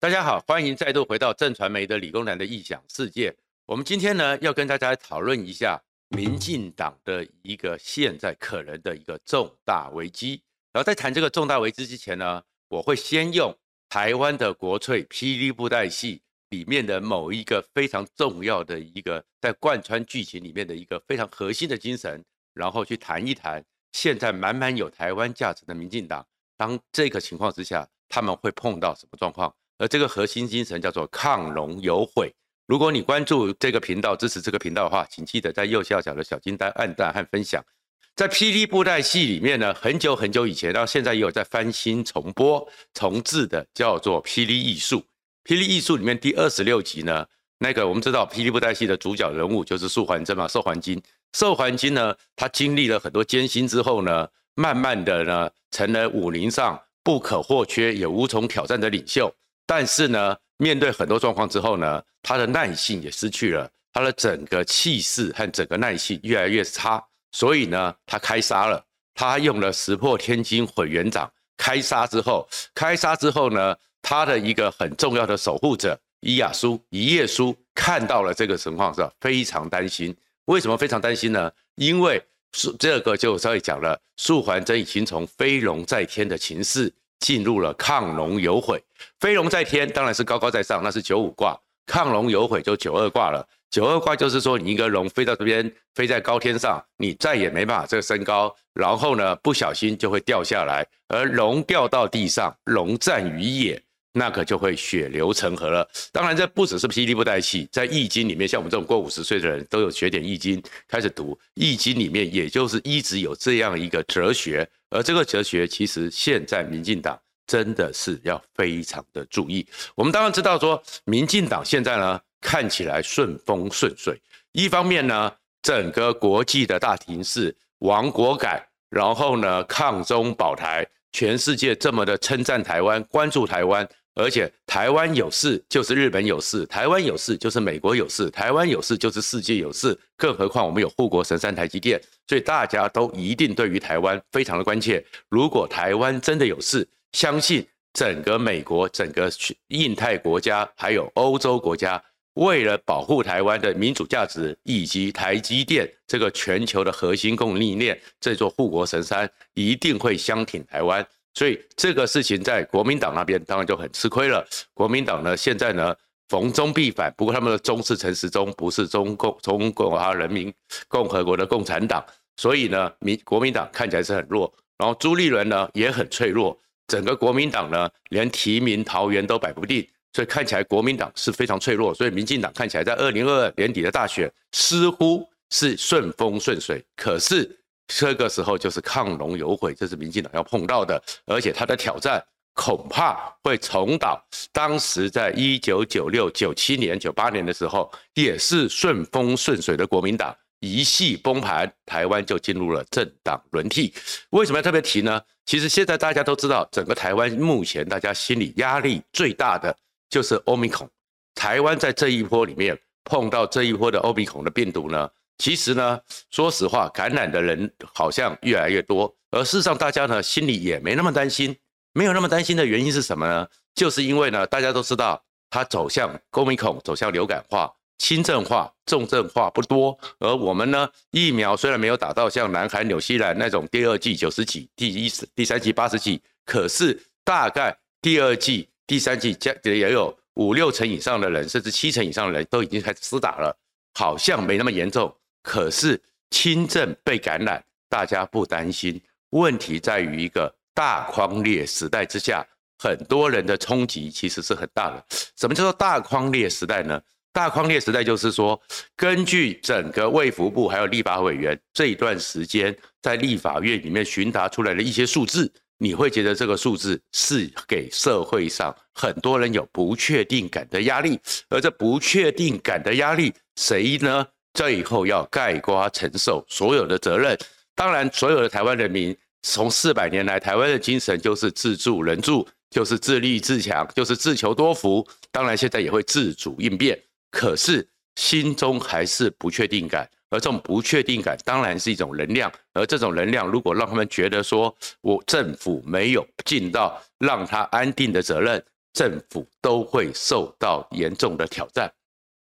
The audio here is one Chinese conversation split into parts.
大家好，欢迎再度回到正传媒的理工男的异想世界。我们今天呢，要跟大家讨论一下民进党的一个现在可能的一个重大危机。然后在谈这个重大危机之前呢，我会先用台湾的国粹霹雳布袋戏里面的某一个非常重要的一个在贯穿剧情里面的一个非常核心的精神，然后去谈一谈现在满满有台湾价值的民进党，当这个情况之下，他们会碰到什么状况？而这个核心精神叫做抗龙有悔。如果你关注这个频道、支持这个频道的话，请记得在右下角的小金单按赞和分享。在霹雳布袋戏里面呢，很久很久以前到现在也有在翻新重播重制的，叫做《霹雳艺术》。《霹雳艺术》里面第二十六集呢，那个我们知道霹雳布袋戏的主角人物就是素环真嘛，寿环金。寿环金呢，他经历了很多艰辛之后呢，慢慢的呢，成了武林上不可或缺也无从挑战的领袖。但是呢，面对很多状况之后呢，他的耐性也失去了，他的整个气势和整个耐性越来越差，所以呢，他开杀了，他用了石破天惊毁元掌。开杀之后，开杀之后呢，他的一个很重要的守护者伊亚苏、一叶苏看到了这个情况之后，非常担心。为什么非常担心呢？因为这个就稍微讲了，素还真已经从飞龙在天的情势。进入了亢龙有悔，飞龙在天当然是高高在上，那是九五卦；亢龙有悔就九二卦了。九二卦就是说，你一个龙飞到这边，飞在高天上，你再也没办法这个升高，然后呢，不小心就会掉下来。而龙掉到地上，龙战于野，那可就会血流成河了。当然，这不只是霹雳不带气，在易经里面，像我们这种过五十岁的人都有学点易经，开始读易经里面，也就是一直有这样一个哲学。而这个哲学，其实现在民进党真的是要非常的注意。我们当然知道说，民进党现在呢看起来顺风顺水，一方面呢，整个国际的大庭势，亡国改，然后呢抗中保台，全世界这么的称赞台湾，关注台湾。而且台湾有事就是日本有事，台湾有事就是美国有事，台湾有事就是世界有事。更何况我们有护国神山台积电，所以大家都一定对于台湾非常的关切。如果台湾真的有事，相信整个美国、整个印太国家还有欧洲国家，为了保护台湾的民主价值以及台积电这个全球的核心供应链这座护国神山，一定会相挺台湾。所以这个事情在国民党那边当然就很吃亏了。国民党呢，现在呢逢中必反，不过他们的中是陈时中，不是中共中共啊人民共和国的共产党，所以呢民国民党看起来是很弱。然后朱立伦呢也很脆弱，整个国民党呢连提名桃园都摆不定，所以看起来国民党是非常脆弱。所以民进党看起来在二零二二年底的大选似乎是顺风顺水，可是。这个时候就是亢龙有悔，这是民进党要碰到的，而且他的挑战恐怕会重蹈当时在一九九六、九七年、九八年的时候，也是顺风顺水的国民党一系崩盘，台湾就进入了政党轮替。为什么要特别提呢？其实现在大家都知道，整个台湾目前大家心理压力最大的就是欧米孔。台湾在这一波里面碰到这一波的欧米孔的病毒呢？其实呢，说实话，感染的人好像越来越多，而事实上，大家呢心里也没那么担心。没有那么担心的原因是什么呢？就是因为呢，大家都知道它走向欧米孔走向流感化、轻症化、重症化不多。而我们呢，疫苗虽然没有打到像南韩、纽西兰那种第二剂九十几、第一、第三剂八十几，可是大概第二剂、第三剂加也有五六成以上的人，甚至七成以上的人都已经开始施打了，好像没那么严重。可是轻症被感染，大家不担心。问题在于一个大框列时代之下，很多人的冲击其实是很大的。什么叫做大框列时代呢？大框列时代就是说，根据整个卫福部还有立法委员这一段时间在立法院里面询答出来的一些数字，你会觉得这个数字是给社会上很多人有不确定感的压力，而这不确定感的压力，谁呢？最后要盖瓜承受所有的责任。当然，所有的台湾人民从四百年来，台湾的精神就是自助人助，就是自立自强，就是自求多福。当然，现在也会自主应变，可是心中还是不确定感。而这种不确定感当然是一种能量。而这种能量，如果让他们觉得说我政府没有尽到让他安定的责任，政府都会受到严重的挑战。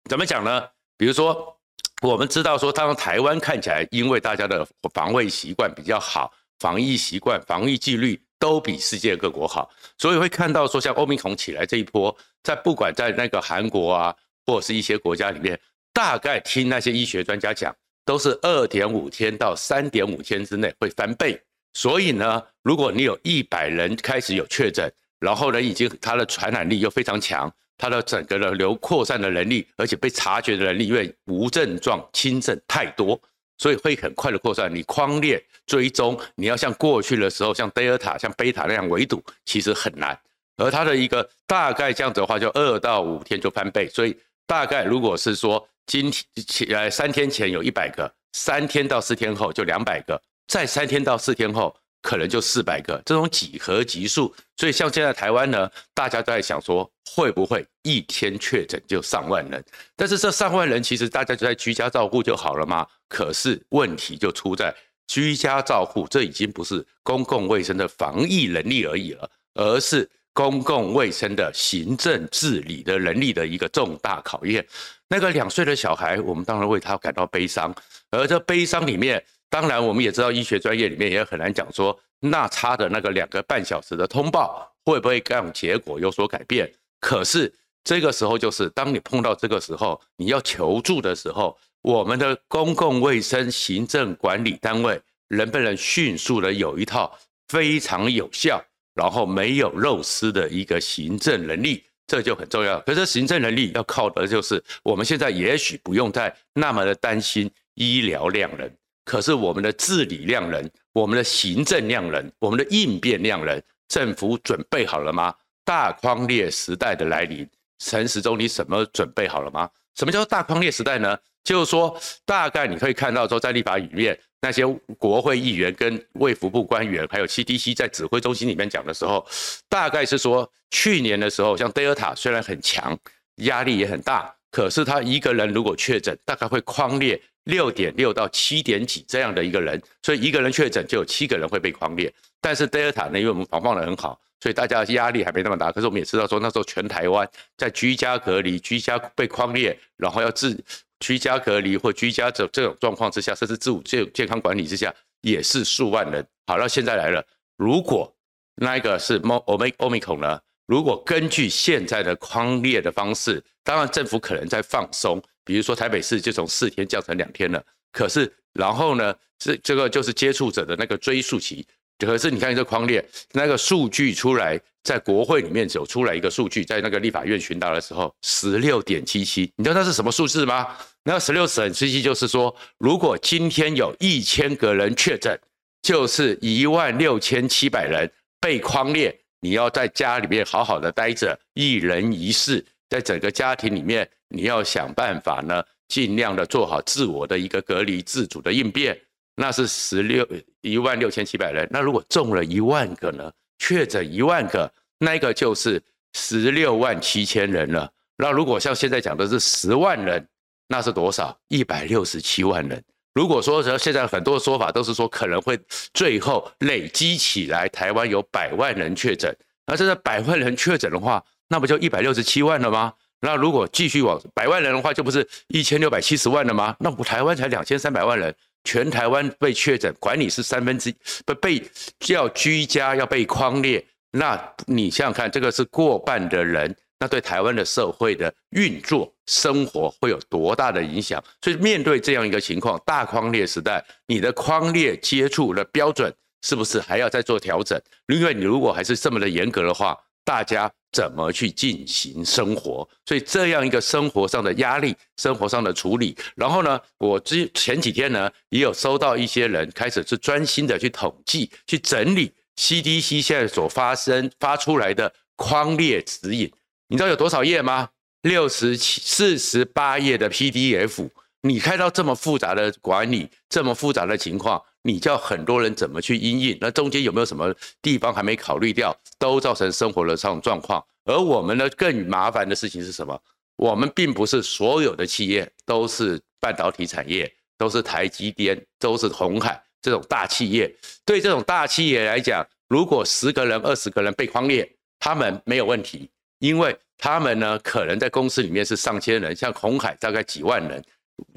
怎么讲呢？比如说，我们知道说，当台湾看起来，因为大家的防卫习惯比较好，防疫习惯、防疫纪律都比世界各国好，所以会看到说，像欧米孔起来这一波，在不管在那个韩国啊，或者是一些国家里面，大概听那些医学专家讲，都是二点五天到三点五天之内会翻倍。所以呢，如果你有一百人开始有确诊，然后呢，已经它的传染力又非常强。它的整个的流扩散的能力，而且被察觉的能力，因为无症状轻症太多，所以会很快的扩散。你框列追踪，你要像过去的时候，像德尔塔、像贝塔那样围堵，其实很难。而它的一个大概这样子的话，就二到五天就翻倍。所以大概如果是说今天前呃三天前有一百个，三天到四天后就两百个，再三天到四天后。可能就四百个这种几何级数，所以像现在台湾呢，大家都在想说会不会一天确诊就上万人？但是这上万人其实大家就在居家照护就好了吗？可是问题就出在居家照护，这已经不是公共卫生的防疫能力而已了，而是公共卫生的行政治理的能力的一个重大考验。那个两岁的小孩，我们当然为他感到悲伤，而这悲伤里面。当然，我们也知道医学专业里面也很难讲说，那差的那个两个半小时的通报会不会让结果有所改变？可是这个时候就是当你碰到这个时候，你要求助的时候，我们的公共卫生行政管理单位能不能迅速的有一套非常有效，然后没有漏失的一个行政能力，这就很重要。可是行政能力要靠的就是我们现在也许不用再那么的担心医疗量人。可是我们的治理量人，我们的行政量人，我们的应变量人，政府准备好了吗？大匡列时代的来临，陈时中，你什么准备好了吗？什么叫做大匡列时代呢？就是说，大概你可以看到说，在立法里面那些国会议员跟卫福部官员，还有 CDC 在指挥中心里面讲的时候，大概是说，去年的时候，像德尔塔虽然很强，压力也很大，可是他一个人如果确诊，大概会匡列。六点六到七点几这样的一个人，所以一个人确诊就有七个人会被匡列。但是德尔塔呢，因为我们防范的很好，所以大家压力还没那么大。可是我们也知道说，那时候全台湾在居家隔离、居家被匡列，然后要自居家隔离或居家这这种状况之下，甚至自我健健康管理之下，也是数万人。好那，现在来了，如果那一个是 Omicron 呢？如果根据现在的框列的方式，当然政府可能在放松。比如说台北市就从四天降成两天了，可是然后呢，这这个就是接触者的那个追溯期。可是你看这框列那个数据出来，在国会里面走出来一个数据，在那个立法院询答的时候，十六点七七，你知道那是什么数字吗？那十六点七七就是说，如果今天有一千个人确诊，就是一万六千七百人被框列，你要在家里面好好的待着，一人一室。在整个家庭里面，你要想办法呢，尽量的做好自我的一个隔离、自主的应变。那是十六一万六千七百人。那如果中了一万个呢？确诊一万个，那个就是十六万七千人了。那如果像现在讲的是十万人，那是多少？一百六十七万人。如果说现在很多说法都是说可能会最后累积起来，台湾有百万人确诊。那这个百万人确诊的话，那不就一百六十七万了吗？那如果继续往百万人的话，就不是一千六百七十万了吗？那我台湾才两千三百万人，全台湾被确诊，管你是三分之不被要居家要被框列，那你想想看，这个是过半的人，那对台湾的社会的运作生活会有多大的影响？所以面对这样一个情况，大框列时代，你的框列接触的标准是不是还要再做调整？因为你如果还是这么的严格的话，大家怎么去进行生活？所以这样一个生活上的压力、生活上的处理，然后呢，我之前几天呢也有收到一些人开始是专心的去统计、去整理 CDC 现在所发生发出来的框列指引。你知道有多少页吗？六十七、四十八页的 PDF。你看到这么复杂的管理，这么复杂的情况。你叫很多人怎么去因应？那中间有没有什么地方还没考虑掉，都造成生活的这种状况？而我们呢，更麻烦的事情是什么？我们并不是所有的企业都是半导体产业，都是台积电，都是红海这种大企业。对这种大企业来讲，如果十个人、二十个人被框列，他们没有问题。因为他们呢可能在公司里面是上千人，像红海大概几万人，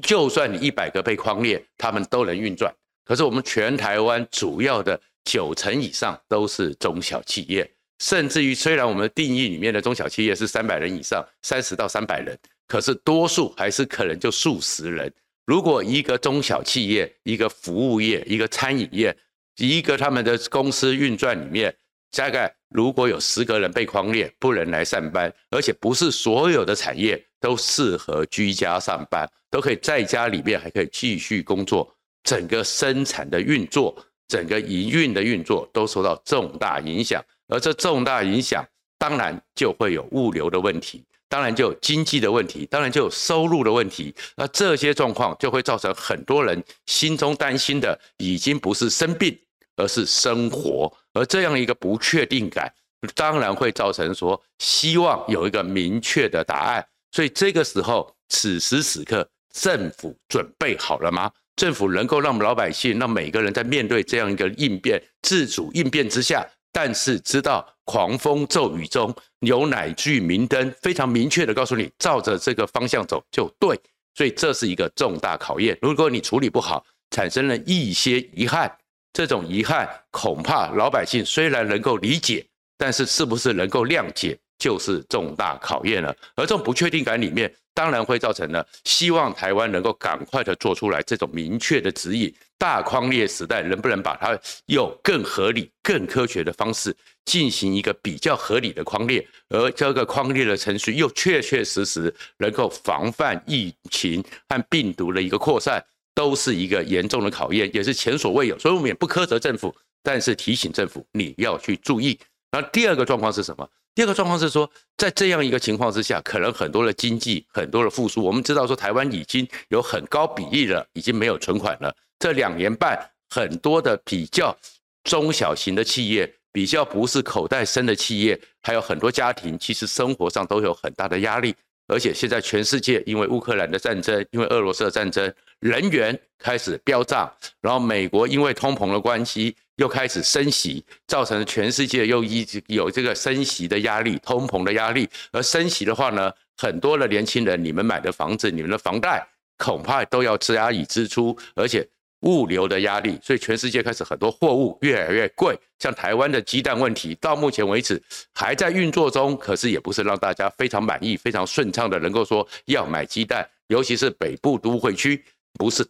就算你一百个被框列，他们都能运转。可是我们全台湾主要的九成以上都是中小企业，甚至于虽然我们的定义里面的中小企业是三百人以上，三十到三百人，可是多数还是可能就数十人。如果一个中小企业、一个服务业、一个餐饮业，一个他们的公司运转里面，大概如果有十个人被匡列，不能来上班，而且不是所有的产业都适合居家上班，都可以在家里面还可以继续工作，整个生产的运作、整个营运的运作都受到重大影响，而这重大影响当然就会有物流的问题。当然就有经济的问题，当然就有收入的问题。那这些状况就会造成很多人心中担心的，已经不是生病，而是生活。而这样一个不确定感，当然会造成说希望有一个明确的答案。所以这个时候，此时此刻，政府准备好了吗？政府能够让老百姓，让每个人在面对这样一个应变、自主应变之下。但是知道狂风骤雨中有哪句明灯，非常明确的告诉你，照着这个方向走就对。所以这是一个重大考验。如果你处理不好，产生了一些遗憾，这种遗憾恐怕老百姓虽然能够理解，但是是不是能够谅解，就是重大考验了。而这种不确定感里面，当然会造成呢希望台湾能够赶快的做出来这种明确的指引。大框列时代能不能把它用更合理、更科学的方式进行一个比较合理的框列，而这个框列的程序又确确实实能够防范疫情和病毒的一个扩散，都是一个严重的考验，也是前所未有。所以我们也不苛责政府，但是提醒政府你要去注意。那第二个状况是什么？第二个状况是说，在这样一个情况之下，可能很多的经济、很多的复苏，我们知道说台湾已经有很高比例了，已经没有存款了。这两年半，很多的比较中小型的企业，比较不是口袋深的企业，还有很多家庭，其实生活上都有很大的压力。而且现在全世界因为乌克兰的战争，因为俄罗斯的战争，能源开始飙涨，然后美国因为通膨的关系又开始升息，造成全世界又一直有这个升息的压力、通膨的压力。而升息的话呢，很多的年轻人，你们买的房子、你们的房贷，恐怕都要加以支出，而且。物流的压力，所以全世界开始很多货物越来越贵。像台湾的鸡蛋问题，到目前为止还在运作中，可是也不是让大家非常满意、非常顺畅的，能够说要买鸡蛋，尤其是北部都会区，不是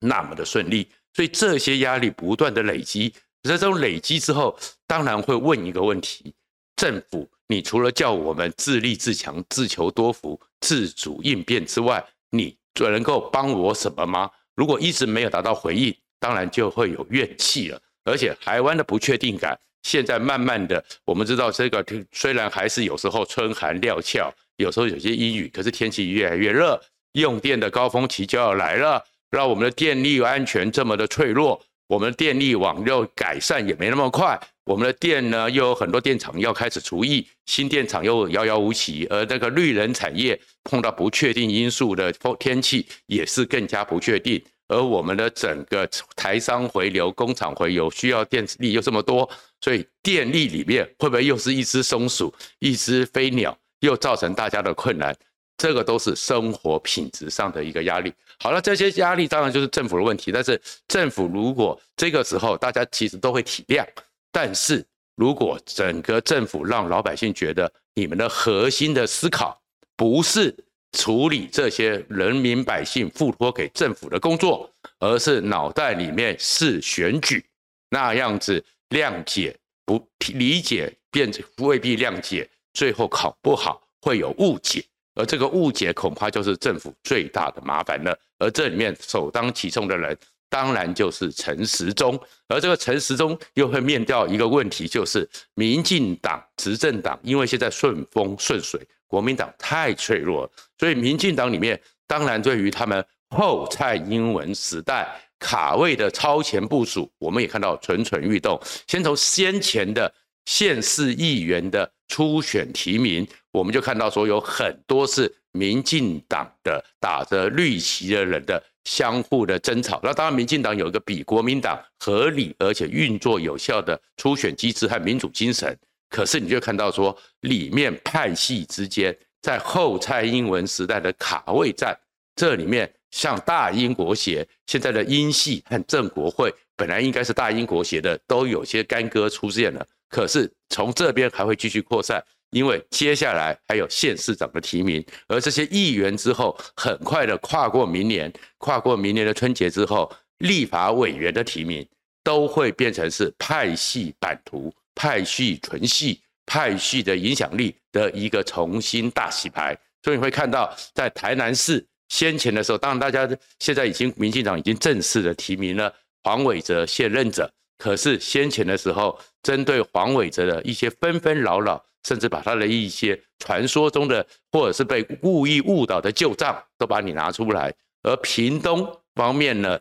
那么的顺利。所以这些压力不断的累积，在这种累积之后，当然会问一个问题：政府，你除了叫我们自立自强、自求多福、自主应变之外，你最能够帮我什么吗？如果一直没有达到回应，当然就会有怨气了。而且台湾的不确定感，现在慢慢的，我们知道这个虽然还是有时候春寒料峭，有时候有些阴雨，可是天气越来越热，用电的高峰期就要来了，让我们的电力安全这么的脆弱，我们的电力网又改善也没那么快。我们的电呢，又有很多电厂要开始除役，新电厂又遥遥无期，而那个绿能产业碰到不确定因素的天气也是更加不确定，而我们的整个台商回流、工厂回流需要电力又这么多，所以电力里面会不会又是一只松鼠、一只飞鸟，又造成大家的困难？这个都是生活品质上的一个压力。好了，这些压力当然就是政府的问题，但是政府如果这个时候大家其实都会体谅。但是如果整个政府让老百姓觉得你们的核心的思考不是处理这些人民百姓付托给政府的工作，而是脑袋里面是选举，那样子谅解不理解，变未必谅解，最后考不好会有误解，而这个误解恐怕就是政府最大的麻烦了。而这里面首当其冲的人。当然就是陈时中，而这个陈时中又会面对一个问题，就是民进党执政党，因为现在顺风顺水，国民党太脆弱，所以民进党里面当然对于他们后蔡英文时代卡位的超前部署，我们也看到蠢蠢欲动。先从先前的县市议员的初选提名，我们就看到说有很多是民进党的打着绿旗的人的。相互的争吵，那当然，民进党有一个比国民党合理而且运作有效的初选机制和民主精神，可是你就看到说，里面派系之间在后蔡英文时代的卡位战，这里面像大英国协现在的英系和正国会，本来应该是大英国协的，都有些干戈出现了。可是从这边还会继续扩散，因为接下来还有县市长的提名，而这些议员之后很快的跨过明年，跨过明年的春节之后，立法委员的提名都会变成是派系版图。派系纯系派系的影响力的一个重新大洗牌，所以你会看到，在台南市先前的时候，当然大家现在已经民进党已经正式的提名了黄伟哲现任者，可是先前的时候，针对黄伟哲的一些纷纷扰扰，甚至把他的一些传说中的或者是被故意误导的旧账都把你拿出来，而屏东方面呢，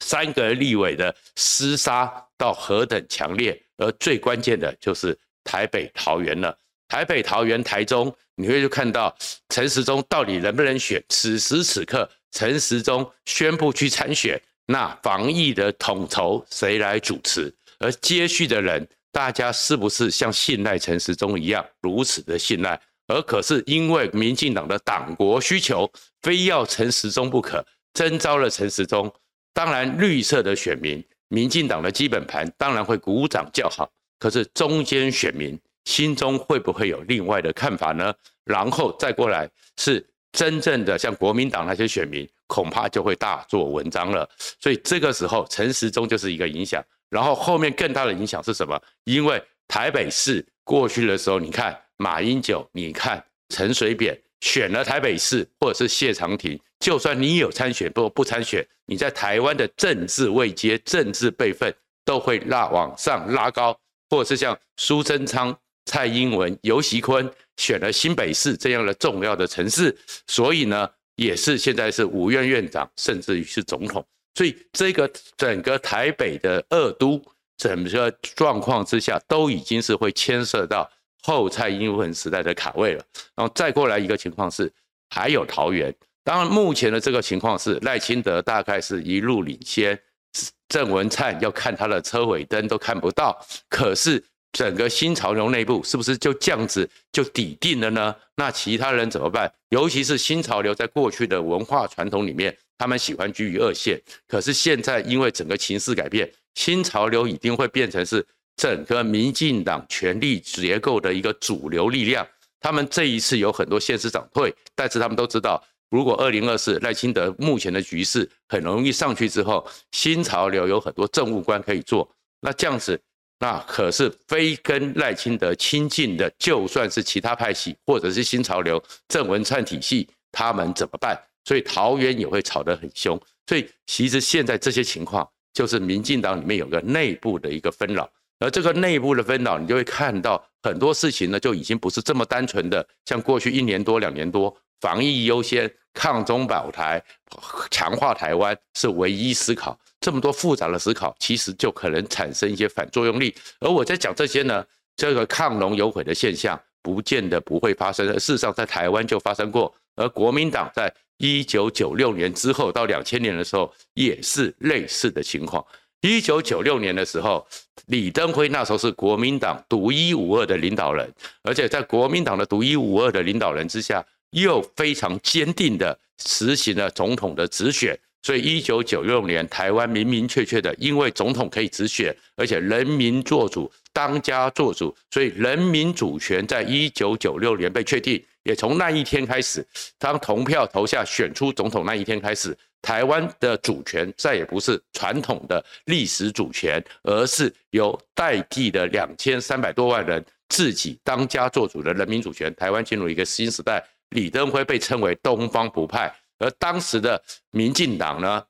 三个立委的厮杀到何等强烈。而最关键的就是台北、桃园了。台北、桃园、台中，你会就看到陈时中到底能不能选？此时此刻，陈时中宣布去参选，那防疫的统筹谁来主持？而接续的人，大家是不是像信赖陈时中一样如此的信赖？而可是因为民进党的党国需求，非要陈时中不可，征召了陈时中。当然，绿色的选民。民进党的基本盘当然会鼓掌叫好，可是中间选民心中会不会有另外的看法呢？然后再过来是真正的像国民党那些选民，恐怕就会大做文章了。所以这个时候陈时中就是一个影响，然后后面更大的影响是什么？因为台北市过去的时候，你看马英九，你看陈水扁。选了台北市，或者是谢长廷，就算你有参选，不不参选，你在台湾的政治位阶、政治辈分都会拉往上拉高，或者是像苏贞昌、蔡英文、游锡堃选了新北市这样的重要的城市，所以呢，也是现在是五院院长，甚至于是总统，所以这个整个台北的二都整个状况之下，都已经是会牵涉到。后蔡英文时代的卡位了，然后再过来一个情况是，还有桃园。当然，目前的这个情况是赖清德大概是一路领先，郑文灿要看他的车尾灯都看不到。可是整个新潮流内部是不是就这样子就抵定了呢？那其他人怎么办？尤其是新潮流在过去的文化传统里面，他们喜欢居于二线。可是现在因为整个情势改变，新潮流一定会变成是。整个民进党权力结构的一个主流力量，他们这一次有很多县市长退，但是他们都知道，如果二零二四赖清德目前的局势很容易上去之后，新潮流有很多政务官可以做，那这样子，那可是非跟赖清德亲近的，就算是其他派系或者是新潮流郑文灿体系，他们怎么办？所以桃园也会吵得很凶，所以其实现在这些情况，就是民进党里面有个内部的一个纷扰。而这个内部的纷扰，你就会看到很多事情呢，就已经不是这么单纯的，像过去一年多、两年多，防疫优先、抗中保台、强化台湾是唯一思考。这么多复杂的思考，其实就可能产生一些反作用力。而我在讲这些呢，这个亢龙有悔的现象，不见得不会发生。事实上，在台湾就发生过。而国民党在一九九六年之后到两千年的时候，也是类似的情况。一九九六年的时候，李登辉那时候是国民党独一无二的领导人，而且在国民党的独一无二的领导人之下，又非常坚定的实行了总统的直选。所以一九九六年，台湾明明确确的，因为总统可以直选，而且人民做主，当家做主，所以人民主权在一九九六年被确定。也从那一天开始，当投票投下选出总统那一天开始。台湾的主权再也不是传统的历史主权，而是由代替的两千三百多万人自己当家做主的人民主权。台湾进入一个新时代，李登辉被称为东方不败，而当时的民进党呢，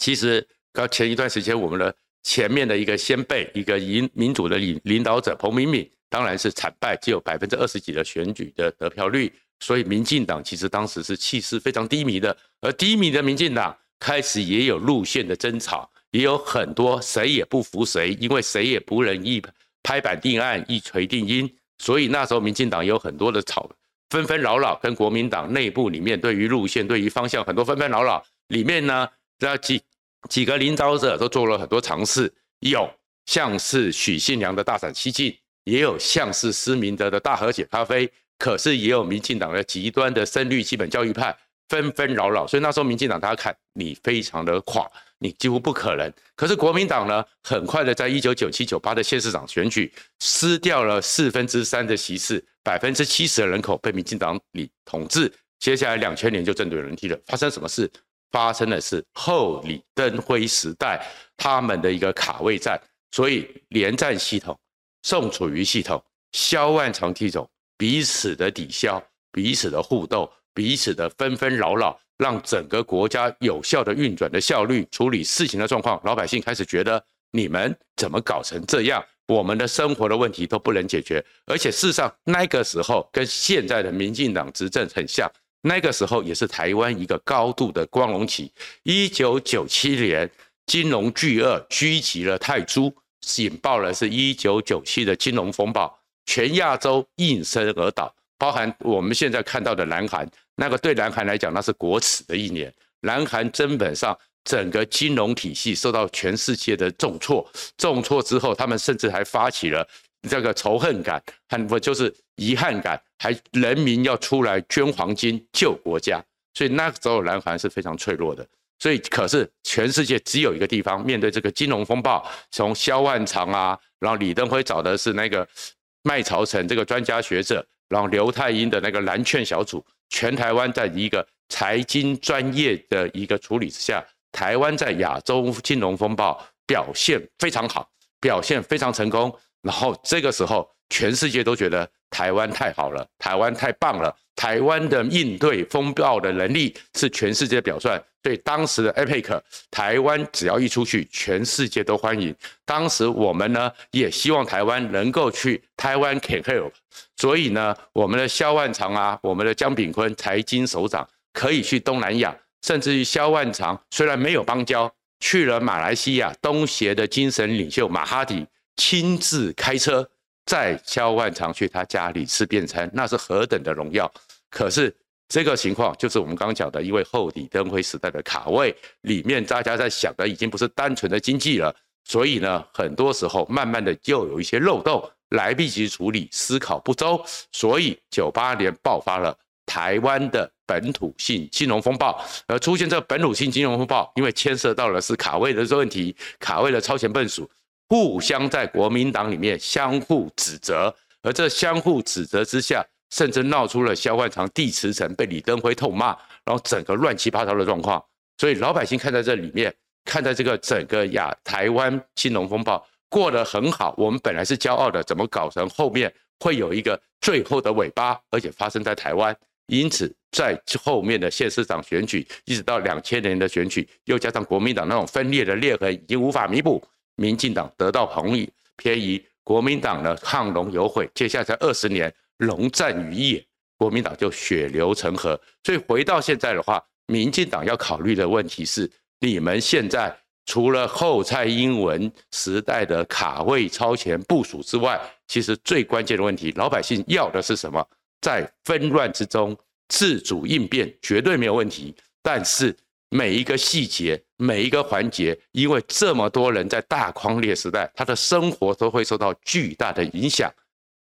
其实刚前一段时间我们的前面的一个先辈，一个民民主的领领导者彭明敏，当然是惨败，只有百分之二十几的选举的得票率。所以，民进党其实当时是气势非常低迷的，而低迷的民进党开始也有路线的争吵，也有很多谁也不服谁，因为谁也不能一拍板定案、一锤定音。所以那时候民进党有很多的吵，纷纷扰扰，跟国民党内部里面对于路线、对于方向很多纷纷扰扰。里面呢，这几几个领导者都做了很多尝试，有像是许信良的大胆西进，也有像是施明德的大和解咖啡，可是也有民进党的极端的深绿基本教育派纷纷扰扰，所以那时候民进党大家看你非常的垮，你几乎不可能。可是国民党呢，很快的在一九九七九八的县市长选举失掉了四分之三的席次，百分之七十的人口被民进党里统治。接下来两千年就正对轮替了，发生什么事？发生的是后李登辉时代他们的一个卡位战，所以连战系统、宋楚瑜系统、萧万长系统彼此的抵消、彼此的互斗、彼此的纷纷扰扰，让整个国家有效的运转的效率、处理事情的状况，老百姓开始觉得你们怎么搞成这样？我们的生活的问题都不能解决，而且事实上那个时候跟现在的民进党执政很像。那个时候也是台湾一个高度的光荣期。一九九七年，金融巨鳄狙击了泰铢，引爆了是一九九七的金融风暴，全亚洲应声而倒，包含我们现在看到的南韩，那个对南韩来讲那是国耻的一年。南韩根本上整个金融体系受到全世界的重挫，重挫之后，他们甚至还发起了。这个仇恨感，很不就是遗憾感，还人民要出来捐黄金救国家，所以那个时候南韩是非常脆弱的。所以可是全世界只有一个地方面对这个金融风暴，从萧万长啊，然后李登辉找的是那个麦朝臣这个专家学者，然后刘泰英的那个蓝券小组，全台湾在一个财经专业的一个处理之下，台湾在亚洲金融风暴表现非常好，表现非常成功。然后这个时候，全世界都觉得台湾太好了，台湾太棒了，台湾的应对风暴的能力是全世界的表率。所以当时的 APEC，台湾只要一出去，全世界都欢迎。当时我们呢，也希望台湾能够去台湾 can help。所以呢，我们的萧万长啊，我们的江炳坤财经首长可以去东南亚，甚至于萧万长虽然没有邦交，去了马来西亚，东协的精神领袖马哈迪。亲自开车在萧万长去他家里吃便餐，那是何等的荣耀！可是这个情况就是我们刚刚讲的，因为后李登辉时代的卡位里面，大家在想的已经不是单纯的经济了，所以呢，很多时候慢慢的就有一些漏洞来不及处理，思考不周，所以九八年爆发了台湾的本土性金融风暴，而出现这本土性金融风暴，因为牵涉到的是卡位的问题，卡位的超前部署。互相在国民党里面相互指责，而这相互指责之下，甚至闹出了萧万长递辞呈被李登辉痛骂，然后整个乱七八糟的状况。所以老百姓看在这里面，看在这个整个亚台湾金融风暴过得很好，我们本来是骄傲的，怎么搞成后面会有一个最后的尾巴，而且发生在台湾？因此，在后面的县市长选举，一直到两千年的选举，又加上国民党那种分裂的裂痕，已经无法弥补。民进党得到红利，偏移国民党呢，亢龙有悔，接下来二十年龙战于野，国民党就血流成河。所以回到现在的话，民进党要考虑的问题是：你们现在除了后蔡英文时代的卡位超前部署之外，其实最关键的问题，老百姓要的是什么？在纷乱之中自主应变绝对没有问题，但是。每一个细节，每一个环节，因为这么多人在大框列时代，他的生活都会受到巨大的影响。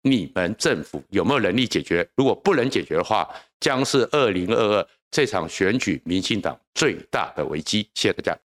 你们政府有没有能力解决？如果不能解决的话，将是二零二二这场选举民进党最大的危机。谢谢大家。